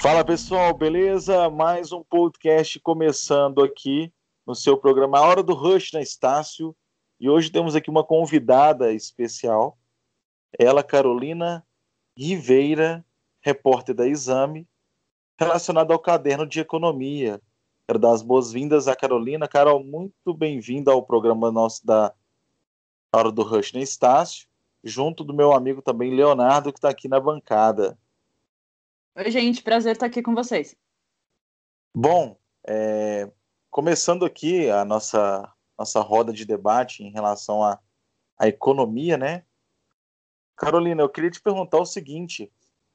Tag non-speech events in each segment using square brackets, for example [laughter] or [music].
Fala pessoal, beleza? Mais um podcast começando aqui no seu programa A Hora do Rush na Estácio. E hoje temos aqui uma convidada especial, ela, Carolina Riveira, repórter da Exame, relacionada ao caderno de economia. Quero dar as boas-vindas à Carolina. Carol, muito bem-vinda ao programa nosso da Hora do Rush na Estácio, junto do meu amigo também, Leonardo, que está aqui na bancada. Oi, gente, prazer estar aqui com vocês. Bom, é, começando aqui a nossa, nossa roda de debate em relação à, à economia, né? Carolina, eu queria te perguntar o seguinte: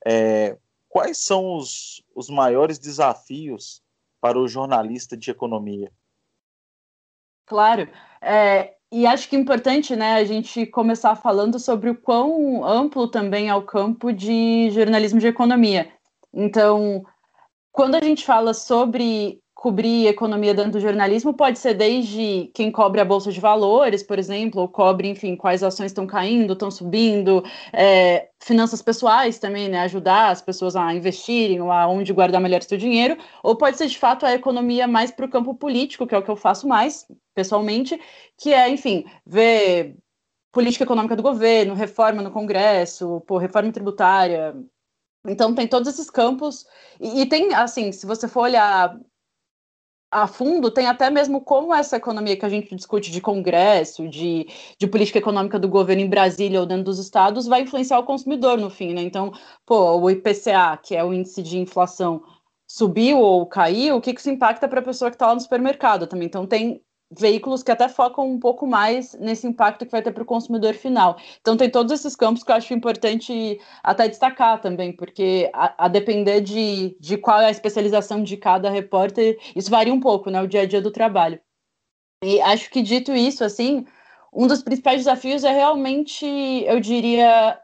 é, quais são os, os maiores desafios para o jornalista de economia? Claro, é, e acho que é importante né, a gente começar falando sobre o quão amplo também é o campo de jornalismo de economia. Então, quando a gente fala sobre cobrir economia dentro do jornalismo, pode ser desde quem cobre a bolsa de valores, por exemplo, ou cobre, enfim, quais ações estão caindo, estão subindo, é, finanças pessoais também, né, ajudar as pessoas a investirem ou aonde guardar melhor seu dinheiro, ou pode ser de fato a economia mais para o campo político, que é o que eu faço mais pessoalmente, que é, enfim, ver política econômica do governo, reforma no Congresso, por reforma tributária, então tem todos esses campos. E, e, tem assim, se você for olhar a fundo, tem até mesmo como essa economia que a gente discute de congresso, de, de política econômica do governo em Brasília ou dentro dos estados, vai influenciar o consumidor no fim, né? Então, pô, o IPCA, que é o índice de inflação, subiu ou caiu, o que, que isso impacta para a pessoa que está lá no supermercado também? Então, tem veículos que até focam um pouco mais nesse impacto que vai ter para o consumidor final. Então tem todos esses campos que eu acho importante até destacar também, porque a, a, depender de, de qual é a especialização de cada repórter, isso varia um pouco, né, o dia a dia do trabalho. E acho que dito isso, assim, um dos principais desafios é realmente, eu diria,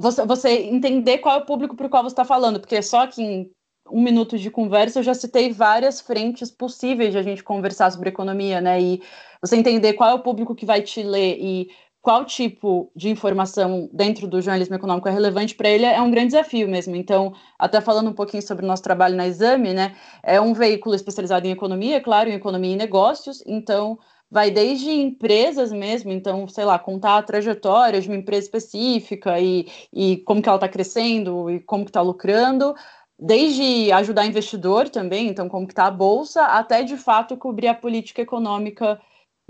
você, você entender qual é o público para o qual você está falando, porque só quem um minuto de conversa, eu já citei várias frentes possíveis de a gente conversar sobre economia, né? E você entender qual é o público que vai te ler e qual tipo de informação dentro do jornalismo econômico é relevante para ele é um grande desafio mesmo. Então, até falando um pouquinho sobre o nosso trabalho na Exame, né? É um veículo especializado em economia, claro, em economia e negócios. Então, vai desde empresas mesmo, então, sei lá, contar a trajetória de uma empresa específica e, e como que ela está crescendo e como que está lucrando, desde ajudar investidor também, então como que está a bolsa, até de fato cobrir a política econômica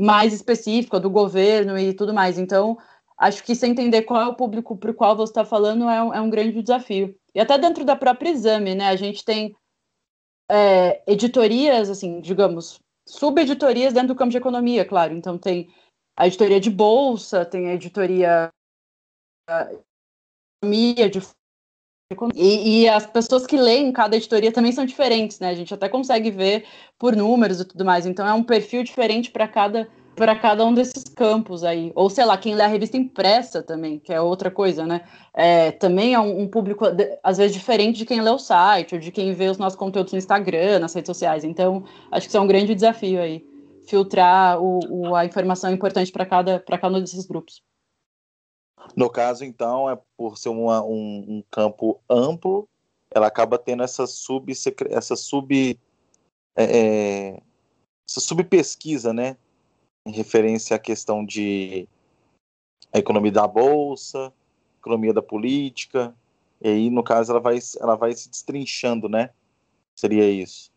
mais específica do governo e tudo mais. Então, acho que sem entender qual é o público para o qual você está falando é um, é um, grande desafio. E até dentro da própria exame, né? A gente tem é, editorias, assim, digamos, subeditorias dentro do campo de economia, claro. Então tem a editoria de bolsa, tem a editoria de de e, e, as pessoas que leem cada editoria também são diferentes, né? A gente até consegue ver por números e tudo mais. Então é um perfil diferente para cada para cada um desses campos aí. Ou sei lá, quem lê a revista impressa também, que é outra coisa, né? É, também é um, um, público, às vezes, diferente de quem lê o site, ou de quem vê os nossos conteúdos no Instagram, nas redes sociais. Então, acho que isso é um grande desafio aí, filtrar o, o a informação importante para cada, cada um desses grupos. No caso, então, é por ser uma, um, um, campo amplo, ela acaba tendo essa sub essa sub é, é, essa subpesquisa, né, em referência à questão de a economia da bolsa, economia da política, e aí no caso ela vai ela vai se destrinchando, né? Seria isso.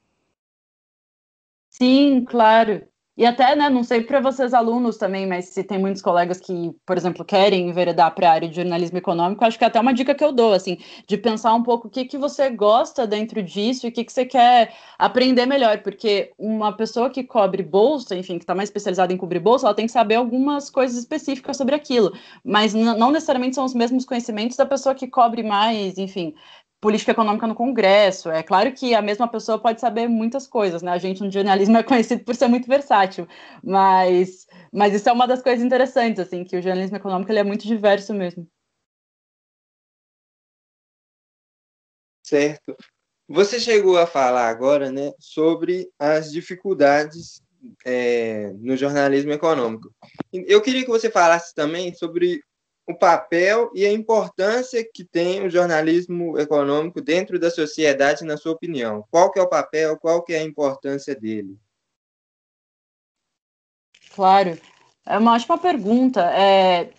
Sim, claro. E até, né, não sei para vocês alunos também, mas se tem muitos colegas que, por exemplo, querem enveredar para a área de jornalismo econômico, acho que é até uma dica que eu dou, assim, de pensar um pouco o que, que você gosta dentro disso e o que, que você quer aprender melhor, porque uma pessoa que cobre bolsa, enfim, que está mais especializada em cobrir bolsa, ela tem que saber algumas coisas específicas sobre aquilo, mas não necessariamente são os mesmos conhecimentos da pessoa que cobre mais, enfim, política econômica no Congresso. É claro que a mesma pessoa pode saber muitas coisas, né? A gente no jornalismo [laughs] é conhecido por ser muito versátil, mas, mas isso é uma das coisas interessantes, assim, que o jornalismo econômico ele é muito diverso mesmo. Certo. Você chegou a falar agora, né, sobre as dificuldades é, no jornalismo econômico. Eu queria que você falasse também sobre o papel e a importância que tem o jornalismo econômico dentro da sociedade, na sua opinião. Qual que é o papel, qual que é a importância dele? Claro, é uma ótima pergunta. É,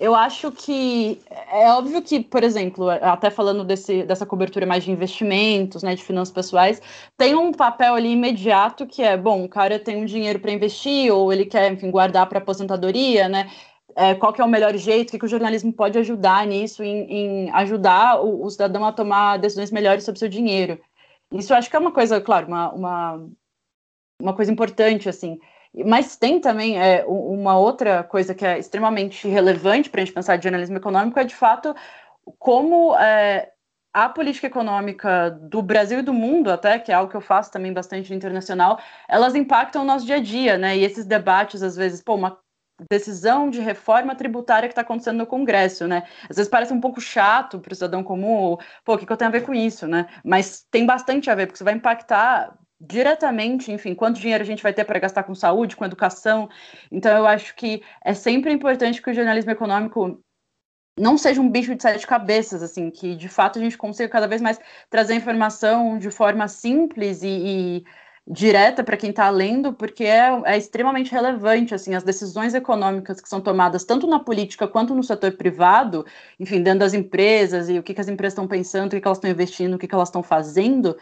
eu acho que é óbvio que, por exemplo, até falando desse, dessa cobertura mais de investimentos, né, de finanças pessoais, tem um papel ali imediato que é, bom, o cara tem um dinheiro para investir ou ele quer, enfim, guardar para aposentadoria, né? É, qual que é o melhor jeito, o que, que o jornalismo pode ajudar nisso, em, em ajudar o, o, cidadão a tomar decisões melhores sobre seu dinheiro. Isso acho que é uma coisa, claro, uma, uma, uma coisa importante, assim. Mas tem também é, uma outra coisa que é extremamente relevante para a gente pensar de jornalismo econômico, é de fato como é, a política econômica do Brasil e do mundo, até, que é algo que eu faço também bastante internacional, elas impactam o nosso dia a dia, né? E esses debates, às vezes, pô, uma decisão de reforma tributária que está acontecendo no Congresso, né? Às vezes parece um pouco chato para o cidadão comum, pô, o que, que eu tenho a ver com isso, né? Mas tem bastante a ver, porque você vai impactar diretamente, enfim, quanto dinheiro a gente vai ter para gastar com saúde, com educação. Então, eu acho que é sempre importante que o jornalismo econômico não seja um bicho de sete cabeças, assim, que de fato a gente consiga cada vez mais trazer informação de forma simples e, e direta para quem está lendo, porque é, é, extremamente relevante, assim, as decisões econômicas que são tomadas tanto na política quanto no setor privado, enfim, dentro das empresas e o que, que as empresas estão pensando, o que, que elas estão investindo, o que, que elas estão fazendo,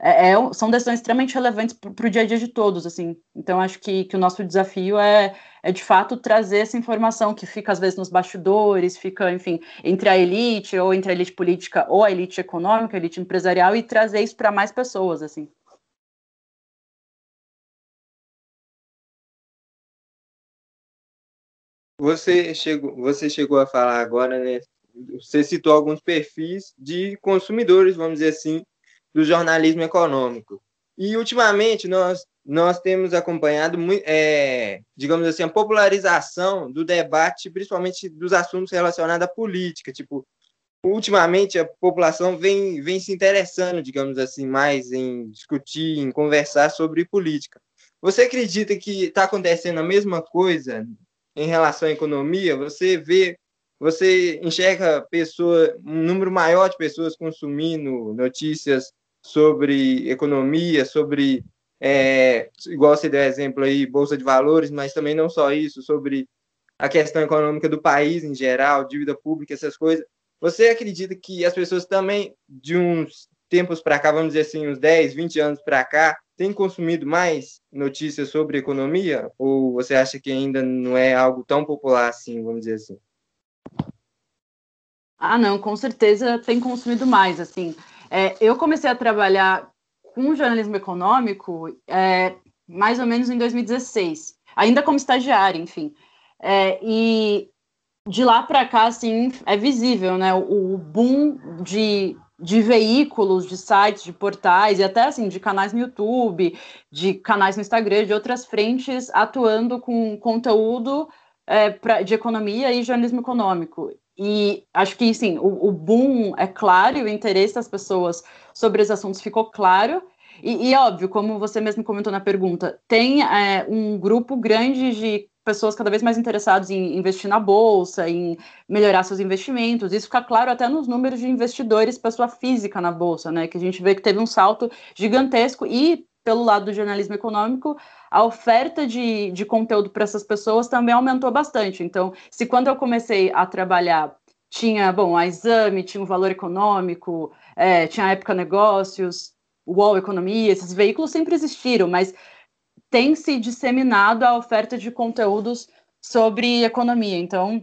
é, é, são decisões extremamente relevantes para o dia a dia de todos, assim. Então, acho que, que o nosso desafio é, é, de fato, trazer essa informação que fica, às vezes, nos bastidores, fica, enfim, entre a elite, ou entre a elite política, ou a elite econômica, a elite empresarial, e trazer isso para mais pessoas, assim. Você chegou, você chegou a falar agora, né? Você citou alguns perfis de consumidores, vamos dizer assim, do jornalismo econômico. E, ultimamente, nós, nós temos acompanhado, é, digamos assim, a popularização do debate, principalmente dos assuntos relacionados à política. Tipo, ultimamente, a população vem, vem se interessando, digamos assim, mais em discutir, em conversar sobre política. Você acredita que está acontecendo a mesma coisa em relação à economia? Você vê você enxerga pessoa, um número maior de pessoas consumindo notícias sobre economia, sobre, é, igual você deu exemplo aí, Bolsa de Valores, mas também não só isso, sobre a questão econômica do país em geral, dívida pública, essas coisas. Você acredita que as pessoas também, de uns tempos para cá, vamos dizer assim, uns 10, 20 anos para cá, têm consumido mais notícias sobre economia? Ou você acha que ainda não é algo tão popular assim, vamos dizer assim? Ah, não, com certeza tem consumido mais, assim. É, eu comecei a trabalhar com jornalismo econômico é, mais ou menos em 2016, ainda como estagiária, enfim. É, e de lá para cá, assim, é visível, né, o, o boom de, de veículos, de sites, de portais e até assim de canais no YouTube, de canais no Instagram, de outras frentes atuando com conteúdo é, pra, de economia e jornalismo econômico. E acho que, sim, o, o, boom é claro o interesse das pessoas sobre os assuntos ficou claro. E, e óbvio, como você mesmo comentou na pergunta, tem é, um grupo grande de pessoas cada vez mais interessadas em investir na bolsa, em melhorar seus investimentos. Isso fica claro até nos números de investidores, pessoa física na bolsa, né? Que a gente vê que teve um salto gigantesco e pelo lado do jornalismo econômico, a oferta de, de conteúdo para essas pessoas também aumentou bastante. Então, se quando eu comecei a trabalhar tinha, bom, a Exame, tinha o Valor Econômico, é, tinha a Época Negócios, UOL Economia, esses veículos sempre existiram, mas tem se disseminado a oferta de conteúdos sobre economia. Então,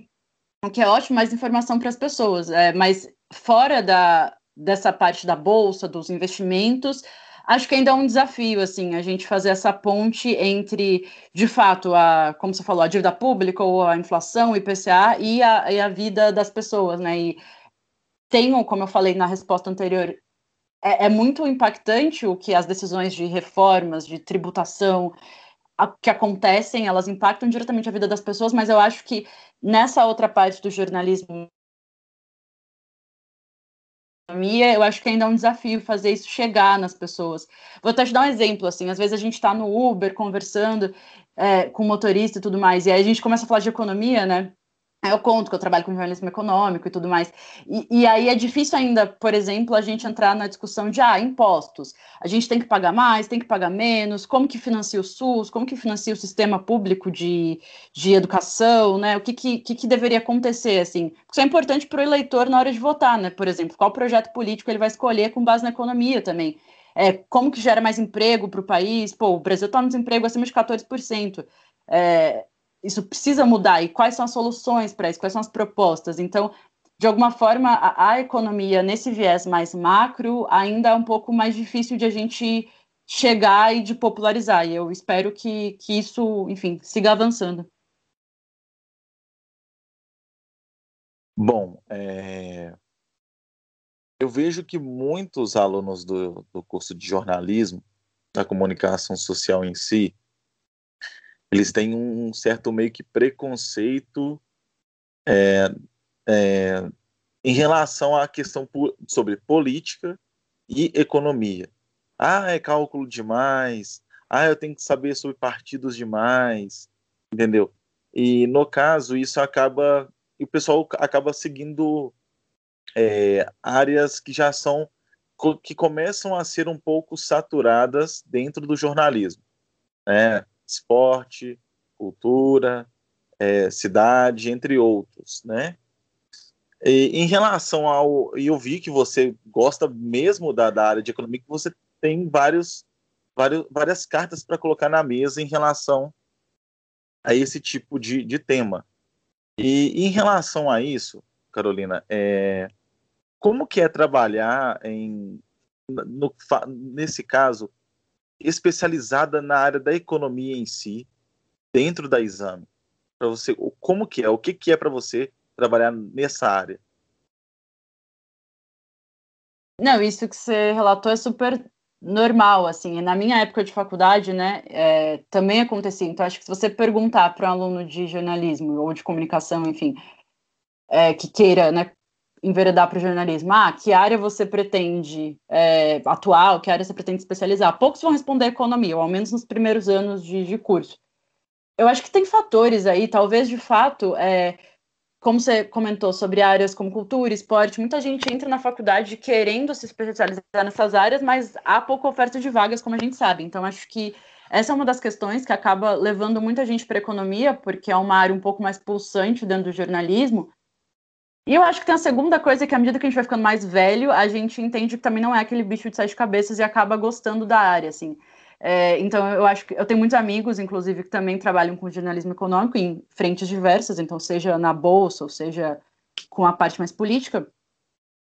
o que é ótimo, mais informação para as pessoas. É, mas fora da, dessa parte da bolsa, dos investimentos, acho que ainda é um desafio, assim, a gente fazer essa ponte entre, de fato, a, como você falou, a dívida pública ou a inflação, o IPCA e a, e a vida das pessoas, né? E tem, como eu falei na resposta anterior, é, é muito impactante o que as decisões de reformas, de tributação, que acontecem, elas impactam diretamente a vida das pessoas, mas eu acho que nessa outra parte do jornalismo eu acho que ainda é um desafio fazer isso chegar nas pessoas. Vou até te dar um exemplo, assim, às vezes a gente está no Uber conversando é, com o motorista e tudo mais, e aí a gente começa a falar de economia, né? Eu conto que eu trabalho com jornalismo econômico e tudo mais. E, e, aí é difícil ainda, por exemplo, a gente entrar na discussão de ah, impostos. A gente tem que pagar mais, tem que pagar menos, como que financia o SUS, como que financia o sistema público de, de educação, né? O que, que, que deveria acontecer, assim? Isso é importante para o eleitor na hora de votar, né? Por exemplo, qual projeto político ele vai escolher com base na economia também. É, como que gera mais emprego para o país? Pô, o Brasil está no desemprego acima de 14%. É, isso precisa mudar e quais são as soluções para isso, quais são as propostas. Então, de alguma forma, a, a, economia nesse viés mais macro ainda é um pouco mais difícil de a gente chegar e de popularizar. E eu espero que, que isso, enfim, siga avançando. Bom, é... eu vejo que muitos alunos do, do curso de jornalismo, da comunicação social em si, eles têm um certo meio que preconceito é, é, em relação à questão sobre política e economia. Ah, é cálculo demais. Ah, eu tenho que saber sobre partidos demais, entendeu? E no caso isso acaba, o pessoal acaba seguindo é, áreas que já são que começam a ser um pouco saturadas dentro do jornalismo, né? Esporte, cultura, é, cidade, entre outros, né? E, em relação ao, e eu vi que você gosta mesmo da, da área de economia, que você tem vários, vários várias cartas para colocar na mesa em relação a esse tipo de, de tema. E em relação a isso, Carolina, é, como que é trabalhar em, no, nesse caso especializada na área da economia em si, dentro da exame? Para você, como que é? O que, que é para você trabalhar nessa área? Não, isso que você relatou é super normal, assim. Na minha época de faculdade, né, é, também acontecia. Então, acho que se você perguntar para um aluno de jornalismo ou de comunicação, enfim, é, que queira, né, enveredar para o jornalismo? Ah, que área você pretende é, atuar, que área você pretende especializar? Poucos vão responder economia, ou ao menos nos primeiros anos de, de curso. Eu acho que tem fatores aí, talvez de fato, é, como você comentou sobre áreas como cultura, esporte, muita gente entra na faculdade querendo se especializar nessas áreas, mas há pouca oferta de vagas, como a gente sabe. Então, acho que essa é uma das questões que acaba levando muita gente para economia, porque é uma área um pouco mais pulsante dentro do jornalismo, e eu acho que tem a segunda coisa que, à medida que a gente vai ficando mais velho, a gente entende que também não é aquele bicho de sete cabeças e acaba gostando da área, assim. É, então, eu acho que eu tenho muitos amigos, inclusive, que também trabalham com jornalismo econômico em frentes diversas, então, seja na bolsa, ou seja com a parte mais política.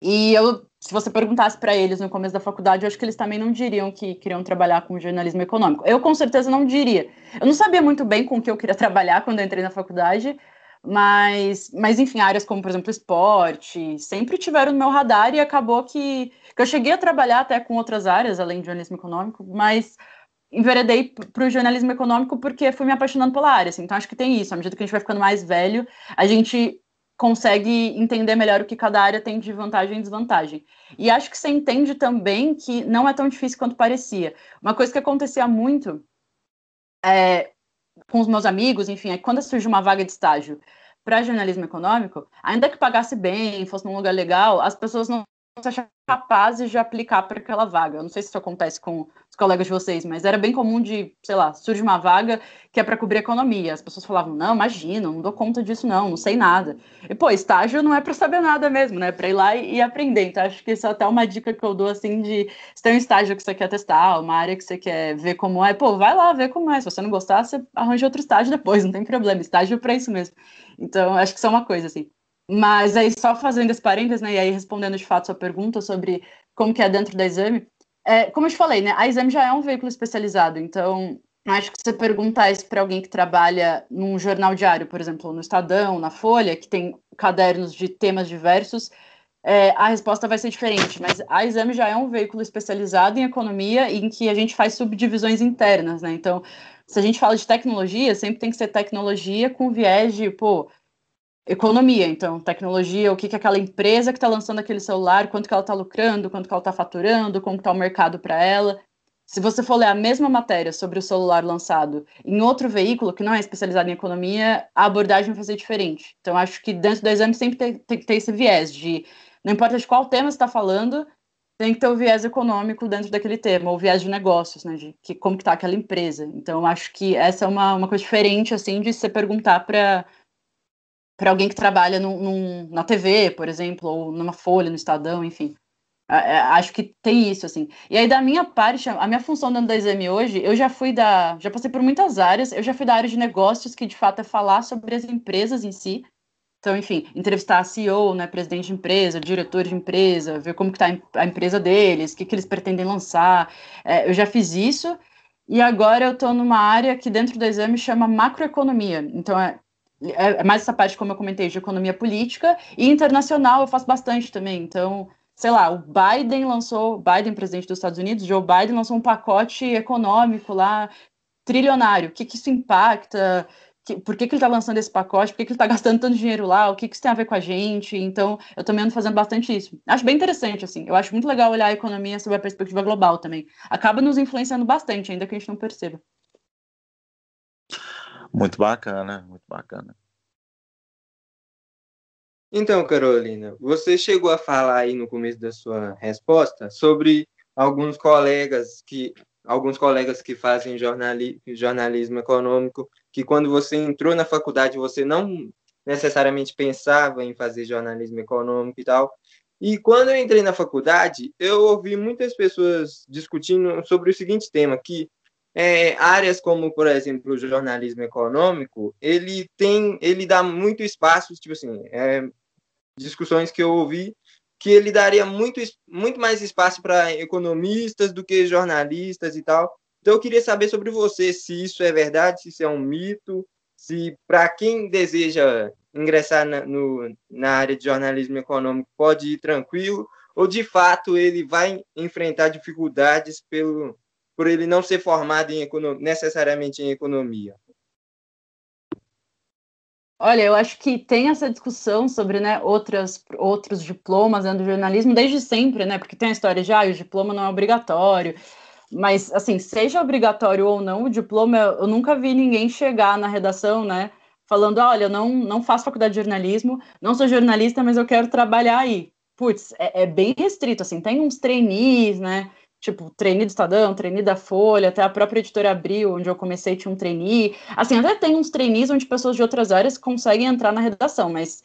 E eu, se você perguntasse para eles no começo da faculdade, eu acho que eles também não diriam que queriam trabalhar com jornalismo econômico. Eu, com certeza, não diria. Eu não sabia muito bem com o que eu queria [laughs] trabalhar quando eu entrei na faculdade, mas, mas enfim, áreas como, por exemplo, esporte, sempre tiveram no meu radar e acabou que, que eu cheguei a trabalhar até com outras áreas, além de jornalismo econômico, mas enveredei para o jornalismo econômico porque fui me apaixonando pela área. Assim. Então, acho que tem isso. À medida que a gente vai ficando mais velho, a gente consegue entender melhor o que cada área tem de vantagem e desvantagem. E acho que você entende também que não é tão difícil quanto parecia. Uma coisa que acontecia muito é, com os meus amigos, enfim, é quando surge uma vaga de estágio para jornalismo econômico, ainda que pagasse bem, fosse num lugar legal, as pessoas não achar capazes de aplicar para aquela vaga. Eu não sei se isso acontece com os colegas de vocês, mas era bem comum de, sei lá, surge uma vaga que é para cobrir economia. As pessoas falavam: "Não, imagina, não dou conta disso não, não sei nada". E pô, estágio não é para saber nada mesmo, né? Para ir lá e, e, aprender. Então acho que isso é até uma dica que eu dou assim de se tem um estágio que você quer testar, uma área que você quer ver como é, pô, vai lá ver como é. Se você não gostar, você arranja outro estágio depois, [laughs] não tem problema. Estágio é para isso mesmo. Então, acho que isso é uma coisa assim. Mas aí, só fazendo esse parênteses, né, e aí respondendo de fato sua pergunta sobre como que é dentro da Exame, é, como eu te falei, né, a Exame já é um veículo especializado, então acho que se você perguntar isso para alguém que trabalha num jornal diário, por exemplo, no Estadão, na Folha, que tem cadernos de temas diversos, é, a resposta vai ser diferente, mas a Exame já é um veículo especializado em economia em que a gente faz subdivisões internas, né? Então, se a gente fala de tecnologia, sempre tem que ser tecnologia com viés de, pô, economia, então tecnologia, o que, que aquela empresa que está lançando aquele celular, quanto que ela está lucrando, quanto que ela está faturando, como está o mercado para ela. Se você for ler a mesma matéria sobre o celular lançado em outro veículo que não é especializado em economia, a abordagem vai ser diferente. Então, acho que dentro do exame sempre tem, tem que ter esse viés de, não importa de qual tema você está falando, tem que ter o viés econômico dentro daquele tema, ou viés de negócios, né, de que, como que está aquela empresa. Então, acho que essa é uma, uma coisa diferente, assim, de você perguntar para para alguém que trabalha num, num, na TV, por exemplo, ou numa folha, no Estadão, enfim. É, acho que tem isso, assim. E aí, da minha parte, a minha função dentro da Exame hoje, eu já fui da. Já passei por muitas áreas, eu já fui da área de negócios, que de fato é falar sobre as empresas em si. Então, enfim, entrevistar a CEO, né, presidente de empresa, diretor de empresa, ver como que está a empresa deles, o que, que eles pretendem lançar. É, eu já fiz isso. E agora eu estou numa área que dentro do exame chama macroeconomia. Então, é é, é mais essa parte, como eu comentei, de economia política e internacional eu faço bastante também. Então, sei lá, o Biden lançou, Biden, presidente dos Estados Unidos, Joe Biden lançou um pacote econômico lá, trilionário. O que, que isso impacta? Que, por que, que ele está lançando esse pacote? Por que, que ele está gastando tanto dinheiro lá? O que, que isso tem a ver com a gente? Então, eu também ando fazendo bastante isso. Acho bem interessante, assim. Eu acho muito legal olhar a economia sob a perspectiva global também. Acaba nos influenciando bastante, ainda que a gente não perceba. Muito bacana, muito bacana. Então, Carolina, você chegou a falar aí no começo da sua resposta sobre alguns colegas que alguns colegas que fazem jornali, jornalismo econômico, que quando você entrou na faculdade você não necessariamente pensava em fazer jornalismo econômico e tal. E quando eu entrei na faculdade, eu ouvi muitas pessoas discutindo sobre o seguinte tema, que é, áreas como, por exemplo, o jornalismo econômico, ele tem, ele dá muito espaço, tipo assim, é, discussões que eu ouvi que ele daria muito, muito mais espaço para economistas do que jornalistas e tal. Então eu queria saber sobre você, se isso é verdade, se isso é um mito, se para quem deseja ingressar na, no, na área de jornalismo econômico pode ir tranquilo, ou de fato ele vai enfrentar dificuldades pelo, por ele não ser formado em necessariamente em economia? Olha, eu acho que tem essa discussão sobre né, outras, outros diplomas dentro do jornalismo desde sempre, né? Porque tem a história de ah, o diploma não é obrigatório. Mas, assim, seja obrigatório ou não, o diploma, eu nunca vi ninguém chegar na redação, né? Falando, olha, eu não, não faço faculdade de jornalismo, não sou jornalista, mas eu quero trabalhar aí. Putz, é, é bem restrito, assim, tem uns trainees, né? Tipo, trainee do Estadão, trainee da Folha, até a própria editora Abril, onde eu comecei, tinha um trainee. Assim, até tem uns trainees onde pessoas de outras áreas conseguem entrar na redação, mas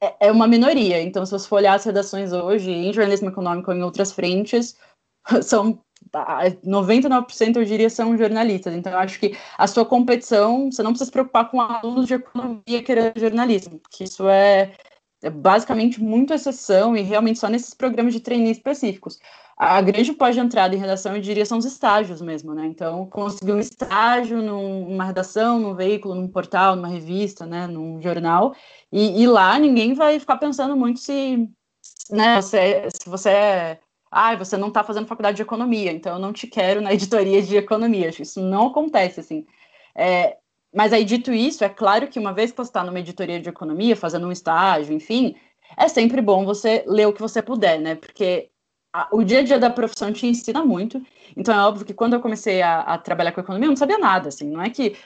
é, é uma minoria. Então, se você for olhar as redações hoje, em jornalismo econômico ou em outras frentes, [laughs] são 99% eu diria são jornalistas. Então, eu acho que a sua competição, você não precisa se preocupar com alunos de economia querendo jornalismo, porque isso é, é basicamente muito exceção e realmente só nesses programas de trainee específicos a grande pós de entrada em redação, eu diria, são os estágios mesmo, né? Então, conseguir um estágio numa redação, num veículo, num portal, numa revista, né, num jornal, e, e lá ninguém vai ficar pensando muito se, né, se você é ah, você não está fazendo faculdade de economia, então eu não te quero na [laughs] editoria de economia. Isso não acontece, assim. É, mas aí, dito isso, é claro que uma vez que você está numa editoria de economia, fazendo um estágio, enfim, é sempre bom você ler o que você puder, né? Porque o dia a dia da profissão te ensina muito. Então é óbvio que quando eu comecei a, a, trabalhar com economia, eu não sabia nada, assim. Não é que,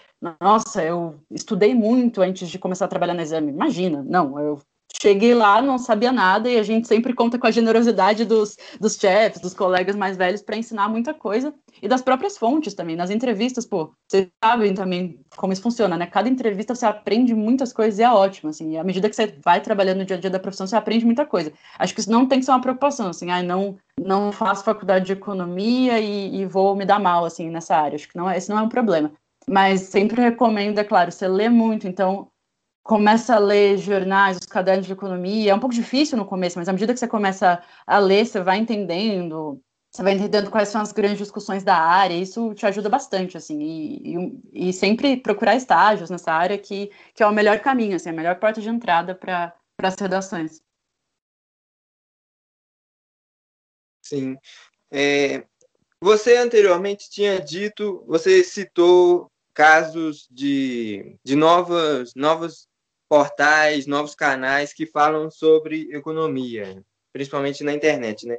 nossa, eu estudei muito antes de começar a trabalhar no exame. Imagina, não. Eu cheguei lá, não sabia nada, e a gente sempre conta com a generosidade dos, dos chefs, dos colegas mais velhos, para ensinar muita coisa, e das próprias fontes também. Nas entrevistas, pô, vocês sabem também como isso funciona, né? Cada entrevista você aprende muitas coisas e é ótimo, assim, e à medida que você vai trabalhando no dia a dia da profissão, você aprende muita coisa. Acho que isso não tem que ser uma preocupação, assim, ah, não, não faço faculdade de economia e, e vou me dar mal, assim, nessa área. Acho que não, é, esse não é um problema. Mas sempre recomendo, é claro, você lê muito, então começa a ler jornais, os cadernos de economia, é um pouco difícil no começo, mas à medida que você começa a ler, você vai entendendo, você vai entendendo quais são as grandes discussões da área, isso te ajuda bastante, assim, e, e, e sempre procurar estágios nessa área que, que é o melhor caminho, assim, a melhor porta de entrada para as redações. Sim. É, você anteriormente tinha dito, você citou casos de, de novas, novas portais, novos canais que falam sobre economia, principalmente na internet, né?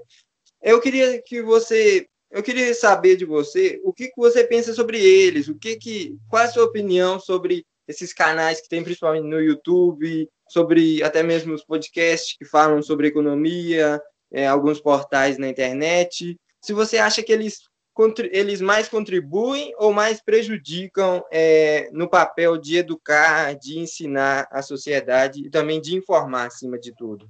Eu queria que você, eu queria saber de você o que, que você pensa sobre eles, o que que, qual é a sua opinião sobre esses canais que tem principalmente no YouTube, sobre até mesmo os podcasts que falam sobre economia, é, alguns portais na internet. Se você acha que eles eles mais contribuem ou mais prejudicam é, no papel de educar, de ensinar a sociedade e também de informar acima de tudo?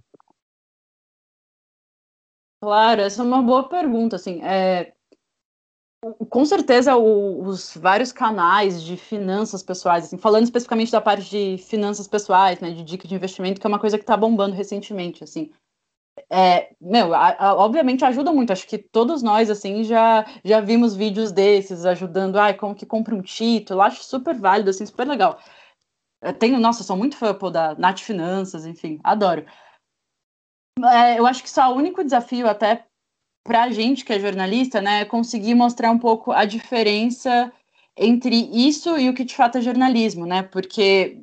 Claro, essa é uma boa pergunta. Assim, é, com certeza o, os vários canais de finanças pessoais, assim, falando especificamente da parte de finanças pessoais, né, de dica de investimento, que é uma coisa que está bombando recentemente, assim é, meu, a, a, obviamente ajuda muito. Acho que todos nós, assim, já, já vimos vídeos desses ajudando, ai, como que compra um título. Acho super válido, assim, super legal. Eu tenho, nossa, sou muito fã pô, da Nath Finanças, enfim, adoro. É, eu acho que só o único desafio, até pra gente que é jornalista, né, é conseguir mostrar um pouco a diferença entre isso e o que de fato é jornalismo, né? Porque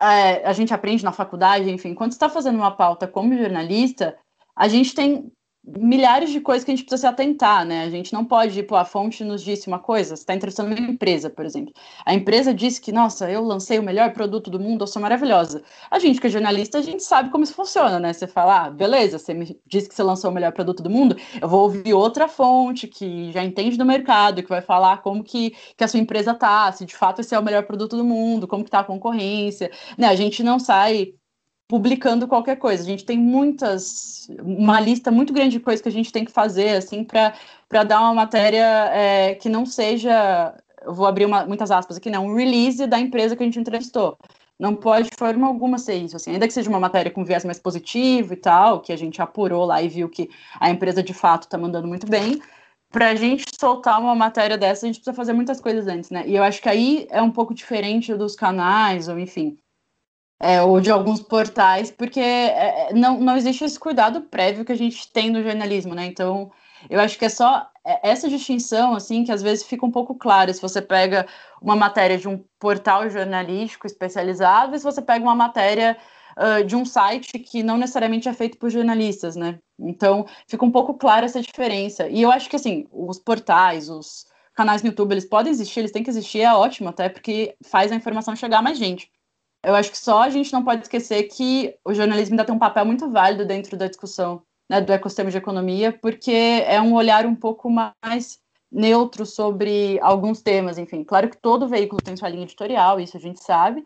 é, a gente aprende na faculdade, enfim, quando está fazendo uma pauta como jornalista, a gente tem milhares de coisas que a gente precisa se atentar, né? A gente não pode, pô, a fonte nos disse uma coisa, você está entrevistando uma empresa, por exemplo. A empresa disse que, nossa, eu lancei o melhor produto do mundo, eu sou maravilhosa. A gente que é jornalista, a gente sabe como isso funciona, né? Você fala, ah, beleza, você me disse que você lançou o melhor produto do mundo, eu vou ouvir outra fonte que já entende do mercado, que vai falar como que, que a sua empresa tá, se de fato esse é o melhor produto do mundo, como que tá a concorrência, né? A gente não sai publicando qualquer coisa. A gente tem muitas, uma lista muito grande de coisas que a gente tem que fazer, assim, para dar uma matéria é, que não seja, vou abrir uma, muitas aspas aqui, não, né, um release da empresa que a gente entrevistou. Não pode de forma alguma ser isso, assim, ainda que seja uma matéria com viés mais positivo e tal, que a gente apurou lá e viu que a empresa de fato está mandando muito bem, para a gente soltar uma matéria dessa, a gente precisa fazer muitas coisas antes, né? E eu acho que aí é um pouco diferente dos canais, ou enfim, é, ou de alguns portais, porque é, é, não, não existe esse cuidado prévio que a gente tem no jornalismo, né? Então, eu acho que é só é, essa distinção, assim, que às vezes fica um pouco clara se você pega uma matéria de um portal jornalístico especializado e se você pega uma matéria uh, de um site que não necessariamente é feito por jornalistas, né? Então, fica um pouco clara essa diferença. E eu acho que, assim, os portais, os canais no YouTube, eles podem existir, eles têm que existir, é ótimo até, porque faz a informação chegar a mais gente eu acho que só a gente não pode esquecer que o jornalismo ainda tem um papel muito válido dentro da discussão né, do ecossistema de economia, porque é um olhar um pouco mais neutro sobre alguns temas, enfim. Claro que todo veículo tem sua linha editorial, isso a gente sabe,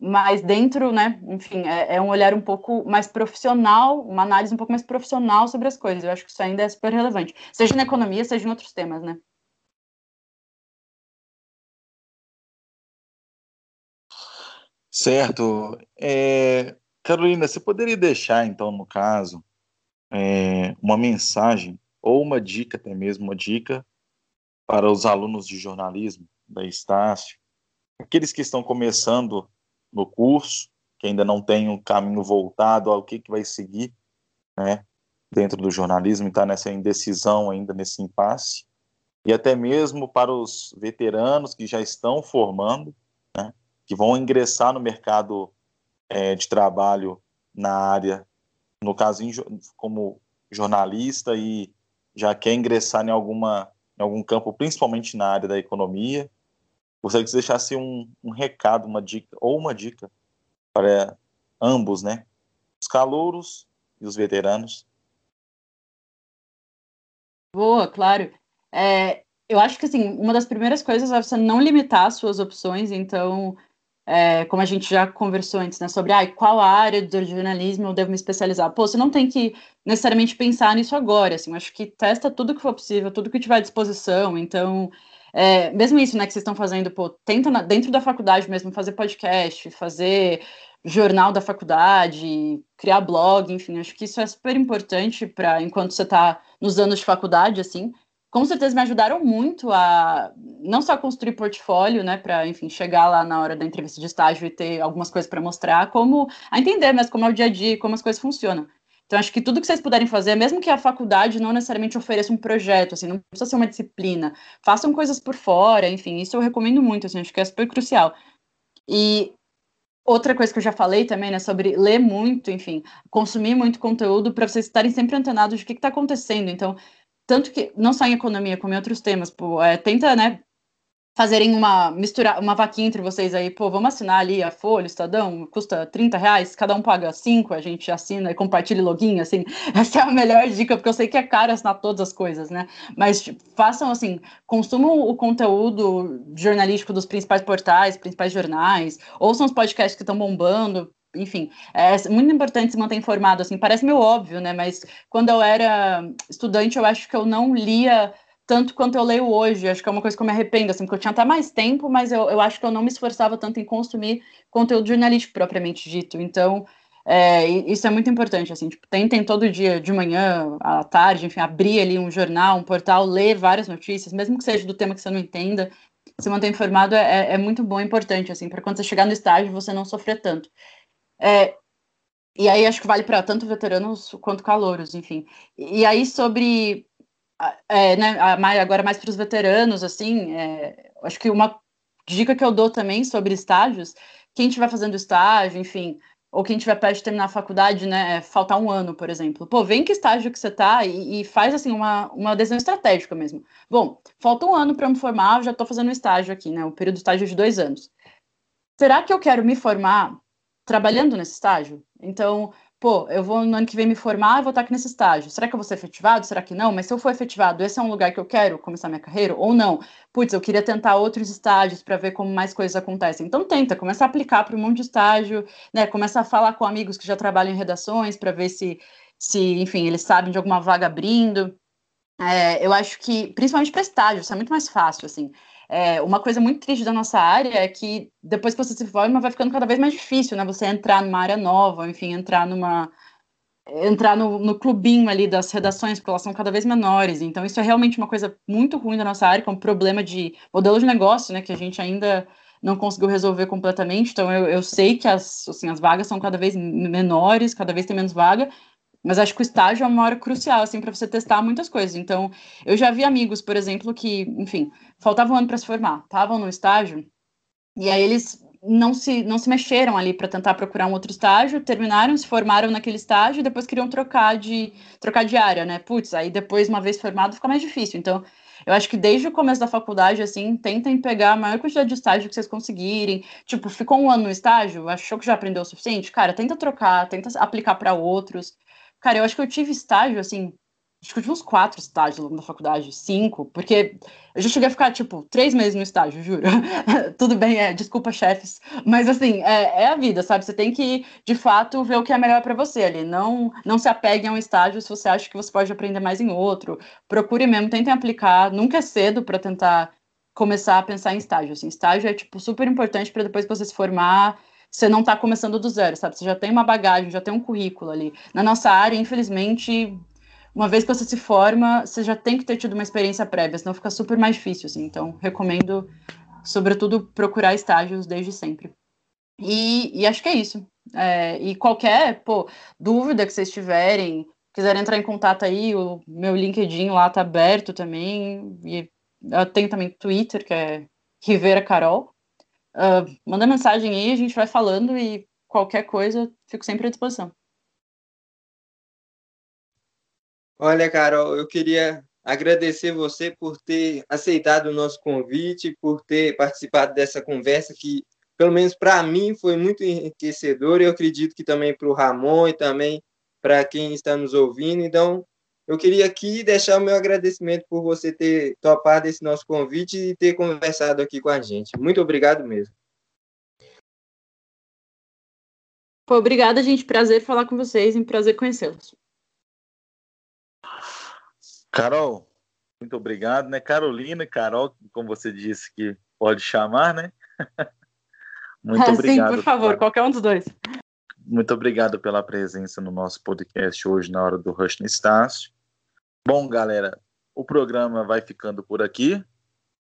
mas dentro, né, enfim, é, é, um olhar um pouco mais profissional, uma análise um pouco mais profissional sobre as coisas. Eu acho que isso ainda é super relevante, seja na economia, seja em outros temas, né? Certo. É, Carolina, você poderia deixar, então, no caso, é, uma mensagem ou uma dica, até mesmo uma dica, para os alunos de jornalismo da Estácio, aqueles que estão começando no curso, que ainda não têm um caminho voltado ao que, que vai seguir né, dentro do jornalismo, e está nessa indecisão ainda, nesse impasse, e até mesmo para os veteranos que já estão formando, que vão ingressar no mercado é, de trabalho na área, no caso como jornalista e já quer ingressar em alguma em algum campo, principalmente na área da economia. Gostaria que você deixasse um, um recado, uma dica ou uma dica para ambos, né? Os calouros e os veteranos. Boa, claro. É, eu acho que assim, uma das primeiras coisas é você não limitar as suas opções, então é, como a gente já conversou antes, né, sobre ah, qual área do jornalismo eu devo me especializar. Pô, você não tem que necessariamente pensar nisso agora, assim, acho que testa tudo que for possível, tudo que tiver à disposição, então, é, mesmo isso, né, que vocês estão fazendo, pô, tenta na, dentro da faculdade mesmo fazer podcast, fazer jornal da faculdade, criar blog, enfim, acho que isso é super importante para enquanto você está nos anos de faculdade, assim, com certeza me ajudaram muito a não só construir portfólio, né, para enfim chegar lá na hora da entrevista de estágio e ter algumas coisas para mostrar, como a entender mas como é o dia a dia, como as coisas funcionam. Então acho que tudo que vocês puderem fazer, mesmo que a faculdade não necessariamente ofereça um projeto, assim, não precisa ser uma disciplina, façam coisas por fora, enfim, isso eu recomendo muito, assim, acho que é super crucial. E outra coisa que eu já falei também, né, sobre ler muito, enfim, consumir muito conteúdo para vocês estarem sempre antenados de o que está acontecendo. Então, tanto que, não só em economia, como em outros temas, pô, é, tenta, né, fazerem uma misturar uma vaquinha entre vocês aí, pô, vamos assinar ali a Folha, o Estadão, custa 30 reais, cada um paga 5, a gente assina e compartilha login, assim, [laughs] essa é a melhor dica, porque eu sei que é caro assinar todas as coisas, né, mas tipo, façam, assim, consumam o conteúdo jornalístico dos principais portais, principais jornais, ouçam os podcasts que estão bombando, enfim, é muito importante se manter informado, assim, parece meio óbvio, né, mas quando eu era estudante, eu acho que eu não lia tanto quanto eu leio hoje. Acho que é uma coisa que eu me arrependo, assim, porque eu tinha até mais tempo, mas eu, eu acho que eu não me esforçava tanto em consumir conteúdo jornalístico propriamente dito. Então, é, isso é muito importante, assim, tipo, tentem todo dia, de manhã, à tarde, enfim, abrir ali um jornal, um portal, ler várias notícias, mesmo que seja do tema que você não entenda, se manter informado é, é, é muito bom, é importante, assim, para quando você chegar no estágio você não sofrer tanto. É, e aí acho que vale para tanto veteranos quanto calouros, enfim. E aí sobre é, né, agora mais para os veteranos, assim, é, acho que uma dica que eu dou também sobre estágios, quem estiver fazendo estágio, enfim, ou quem tiver perto de terminar a faculdade, né, é faltar um ano, por exemplo. Pô, vem que estágio que você tá e, e faz, assim, uma, uma decisão estratégica mesmo. Bom, falta um ano para me formar, já estou fazendo um estágio aqui, né, o período de estágio é de dois anos. Será que eu quero me formar trabalhando nesse estágio? Então, pô, eu vou no ano que vem me formar e vou estar aqui nesse estágio. Será que eu vou ser efetivado? Será que não? Mas se eu for efetivado, esse é um lugar que eu quero começar minha carreira ou não? Putz, eu queria tentar outros estágios para ver como mais coisas acontecem. Então tenta, começa a aplicar para um monte de estágio, né? Começa a falar com amigos que já trabalham em redações para ver se, se, enfim, eles sabem de alguma vaga abrindo. É, eu acho que, principalmente para estágio, isso é muito mais fácil, assim. É, uma coisa muito triste da nossa área é que depois que você se forma vai ficando cada vez mais difícil, né? Você entrar numa área nova, enfim, entrar numa entrar no, no clubinho ali das redações, porque elas são cada vez menores. Então isso é realmente uma coisa muito ruim da nossa área, que é um problema de modelo de negócio, né? Que a gente ainda não conseguiu resolver completamente. Então eu, eu sei que as, assim, as vagas são cada vez menores, cada vez tem menos vaga, mas acho que o estágio é uma hora crucial, assim, para você testar muitas coisas. Então, eu já vi amigos, por exemplo, que, enfim, faltava um ano para se formar, estavam no estágio, e aí eles não se, não se mexeram ali para tentar procurar um outro estágio, terminaram, se formaram naquele estágio e depois queriam trocar de, trocar de área, né? Putz, aí depois, uma vez formado, fica mais difícil. Então, eu acho que desde o começo da faculdade, assim, tentem pegar a maior quantidade de estágio que vocês conseguirem. Tipo, ficou um ano no estágio, achou que já aprendeu o suficiente? Cara, tenta trocar, tenta aplicar para outros. Cara, eu acho que eu tive estágio, assim, acho que eu tive uns quatro estágios ao longo da faculdade, cinco, porque eu já cheguei a ficar, tipo, três meses no estágio, juro. [laughs] Tudo bem, é, desculpa, chefes, mas assim, é, é, a vida, sabe? Você tem que, de fato, ver o que é melhor para você ali. Não, não se apegue a um estágio se você acha que você pode aprender mais em outro. Procure mesmo, tentem aplicar. Nunca é cedo para tentar começar a pensar em estágio. Assim, estágio é, tipo, super importante para depois que você se formar você não está começando do zero, sabe? Você já tem uma bagagem, já tem um currículo ali. Na nossa área, infelizmente, uma vez que você se forma, você já tem que ter tido uma experiência prévia, senão fica super mais difícil, assim. Então, recomendo, sobretudo, procurar estágios desde sempre. E, e acho que é isso. É, e qualquer pô, dúvida que vocês tiverem, quiserem entrar em contato aí, o meu LinkedIn lá tá aberto também. E eu tenho também Twitter, que é Rivera Carol. Uh, manda mensagem aí, a gente vai falando e qualquer coisa, fico sempre à disposição. Olha, Carol, eu queria agradecer você por ter aceitado o nosso convite, por ter participado dessa conversa que, pelo menos para mim, foi muito enriquecedora. Eu acredito que também para o Ramon e também para quem está nos ouvindo. Então, eu queria aqui deixar o meu agradecimento por você ter topado esse nosso convite e ter conversado aqui com a gente. Muito obrigado mesmo. Pô, obrigada, gente. Prazer falar com vocês e prazer conhecê-los. Carol, muito obrigado, né? Carolina, Carol, como você disse que pode chamar, né? [laughs] muito obrigado. Sim, por favor, qualquer um dos dois. Muito obrigado pela presença no nosso podcast hoje na hora do Rush no Estácio. Bom, galera, o programa vai ficando por aqui.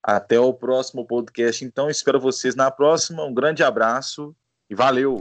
Até o próximo podcast. Então, espero vocês na próxima. Um grande abraço e valeu!